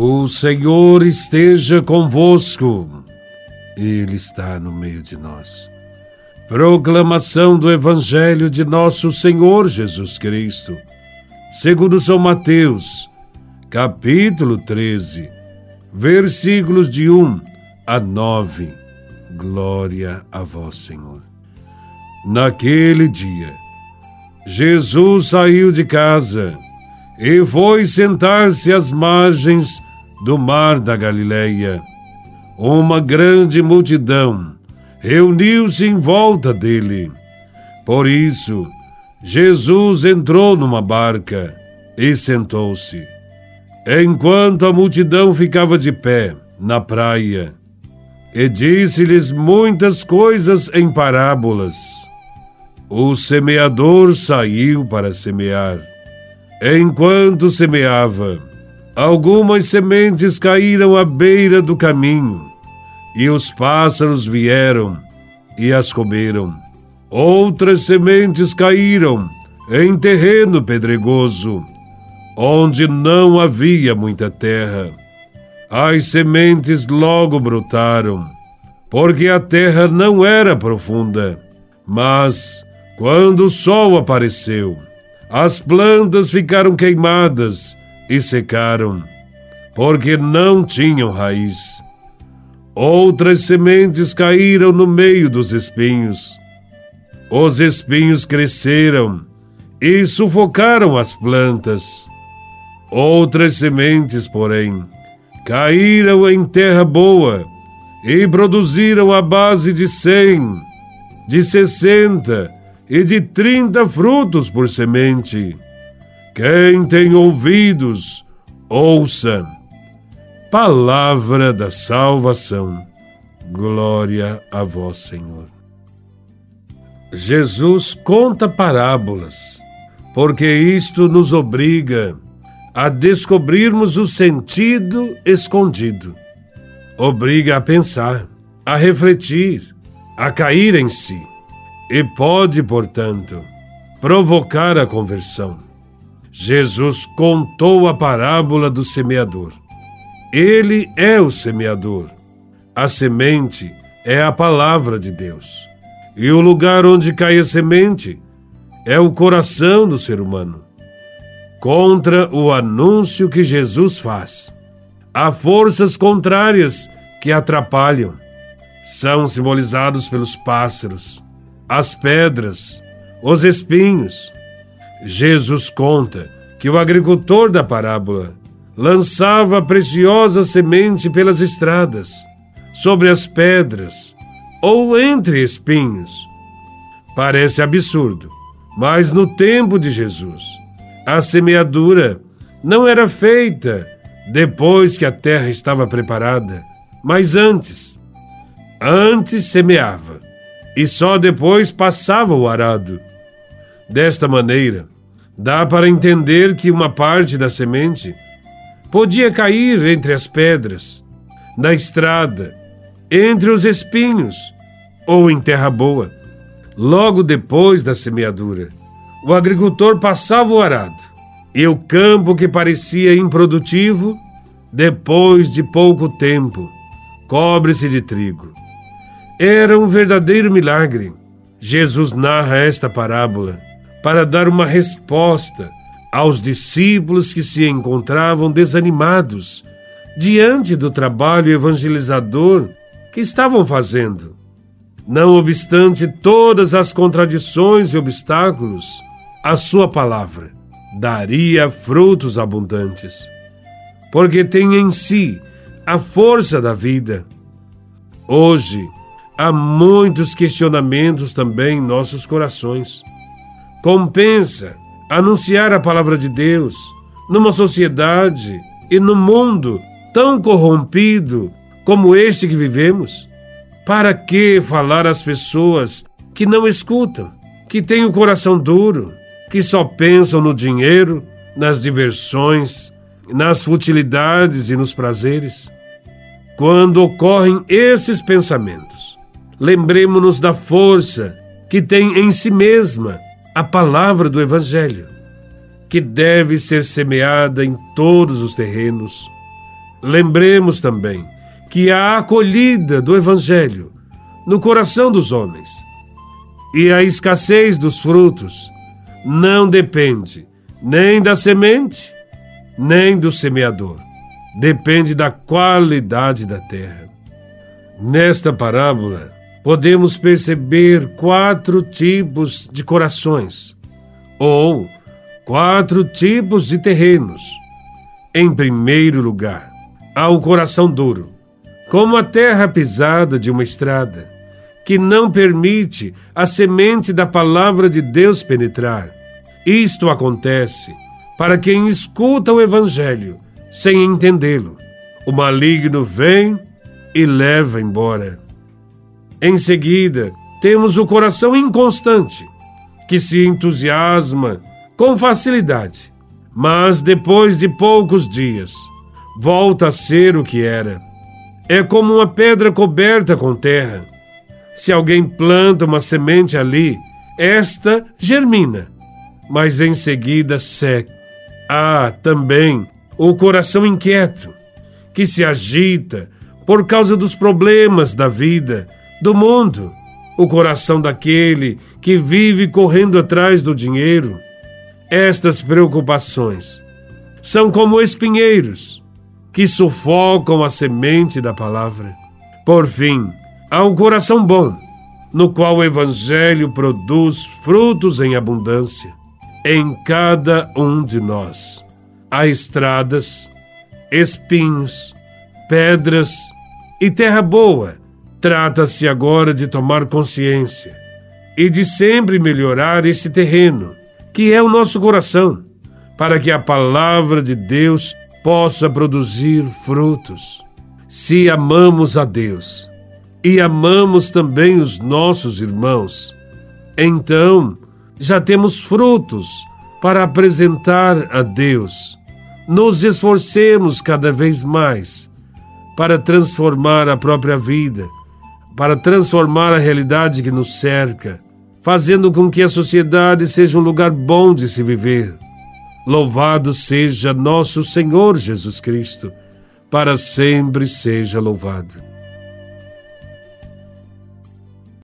O Senhor esteja convosco, Ele está no meio de nós. Proclamação do Evangelho de Nosso Senhor Jesus Cristo, segundo São Mateus, capítulo 13, versículos de 1 a 9. Glória a Vós, Senhor. Naquele dia, Jesus saiu de casa e foi sentar-se às margens do mar da Galileia. Uma grande multidão reuniu-se em volta dele. Por isso, Jesus entrou numa barca e sentou-se. Enquanto a multidão ficava de pé na praia, e disse-lhes muitas coisas em parábolas. O semeador saiu para semear. Enquanto semeava, algumas sementes caíram à beira do caminho, e os pássaros vieram e as comeram. Outras sementes caíram em terreno pedregoso, onde não havia muita terra. As sementes logo brotaram, porque a terra não era profunda. Mas, quando o sol apareceu, as plantas ficaram queimadas e secaram, porque não tinham raiz. Outras sementes caíram no meio dos espinhos. Os espinhos cresceram e sufocaram as plantas. Outras sementes, porém, caíram em terra boa e produziram a base de cem, de sessenta e de trinta frutos por semente. Quem tem ouvidos, ouça. Palavra da salvação. Glória a vós, Senhor. Jesus conta parábolas, porque isto nos obriga a descobrirmos o sentido escondido. Obriga a pensar, a refletir, a cair em si e pode, portanto, provocar a conversão. Jesus contou a parábola do semeador. Ele é o semeador. A semente é a palavra de Deus. E o lugar onde cai a semente é o coração do ser humano. Contra o anúncio que Jesus faz, há forças contrárias que atrapalham. São simbolizados pelos pássaros, as pedras, os espinhos. Jesus conta que o agricultor da parábola lançava preciosa semente pelas estradas, sobre as pedras ou entre espinhos. Parece absurdo, mas no tempo de Jesus, a semeadura não era feita depois que a terra estava preparada, mas antes. Antes semeava e só depois passava o arado. Desta maneira, dá para entender que uma parte da semente podia cair entre as pedras, na estrada, entre os espinhos ou em terra boa. Logo depois da semeadura, o agricultor passava o arado e o campo que parecia improdutivo, depois de pouco tempo, cobre-se de trigo. Era um verdadeiro milagre. Jesus narra esta parábola para dar uma resposta aos discípulos que se encontravam desanimados diante do trabalho evangelizador que estavam fazendo. Não obstante todas as contradições e obstáculos, a sua palavra daria frutos abundantes, porque tem em si a força da vida. Hoje, há muitos questionamentos também em nossos corações. Compensa anunciar a palavra de Deus numa sociedade e no mundo tão corrompido como este que vivemos? Para que falar às pessoas que não escutam, que têm o coração duro, que só pensam no dinheiro, nas diversões, nas futilidades e nos prazeres? Quando ocorrem esses pensamentos, lembremos-nos da força que tem em si mesma a palavra do Evangelho, que deve ser semeada em todos os terrenos, Lembremos também que a acolhida do Evangelho no coração dos homens e a escassez dos frutos não depende nem da semente, nem do semeador. Depende da qualidade da terra. Nesta parábola, podemos perceber quatro tipos de corações, ou quatro tipos de terrenos. Em primeiro lugar, há o coração duro, como a terra pisada de uma estrada, que não permite a semente da palavra de Deus penetrar. Isto acontece para quem escuta o Evangelho sem entendê-lo. O maligno vem e leva embora. Em seguida, temos o coração inconstante, que se entusiasma com facilidade, mas depois de poucos dias, volta a ser o que era. É como uma pedra coberta com terra. Se alguém planta uma semente ali, esta germina, mas em seguida seca. Há também o coração inquieto, que se agita por causa dos problemas da vida, do mundo, o coração daquele que vive correndo atrás do dinheiro. Estas preocupações são como espinheiros que sufocam a semente da palavra. Por fim, há um coração bom, no qual o Evangelho produz frutos em abundância em cada um de nós. Há estradas, espinhos, pedras e terra boa. Trata-se agora de tomar consciência e de sempre melhorar esse terreno, que é o nosso coração, para que a palavra de Deus possa produzir frutos. Se amamos a Deus e amamos também os nossos irmãos, então já temos frutos para apresentar a Deus. Nos esforcemos cada vez mais para transformar a própria vida, para transformar a realidade que nos cerca, fazendo com que a sociedade seja um lugar bom de se viver. Louvado seja nosso Senhor Jesus Cristo, para sempre seja louvado.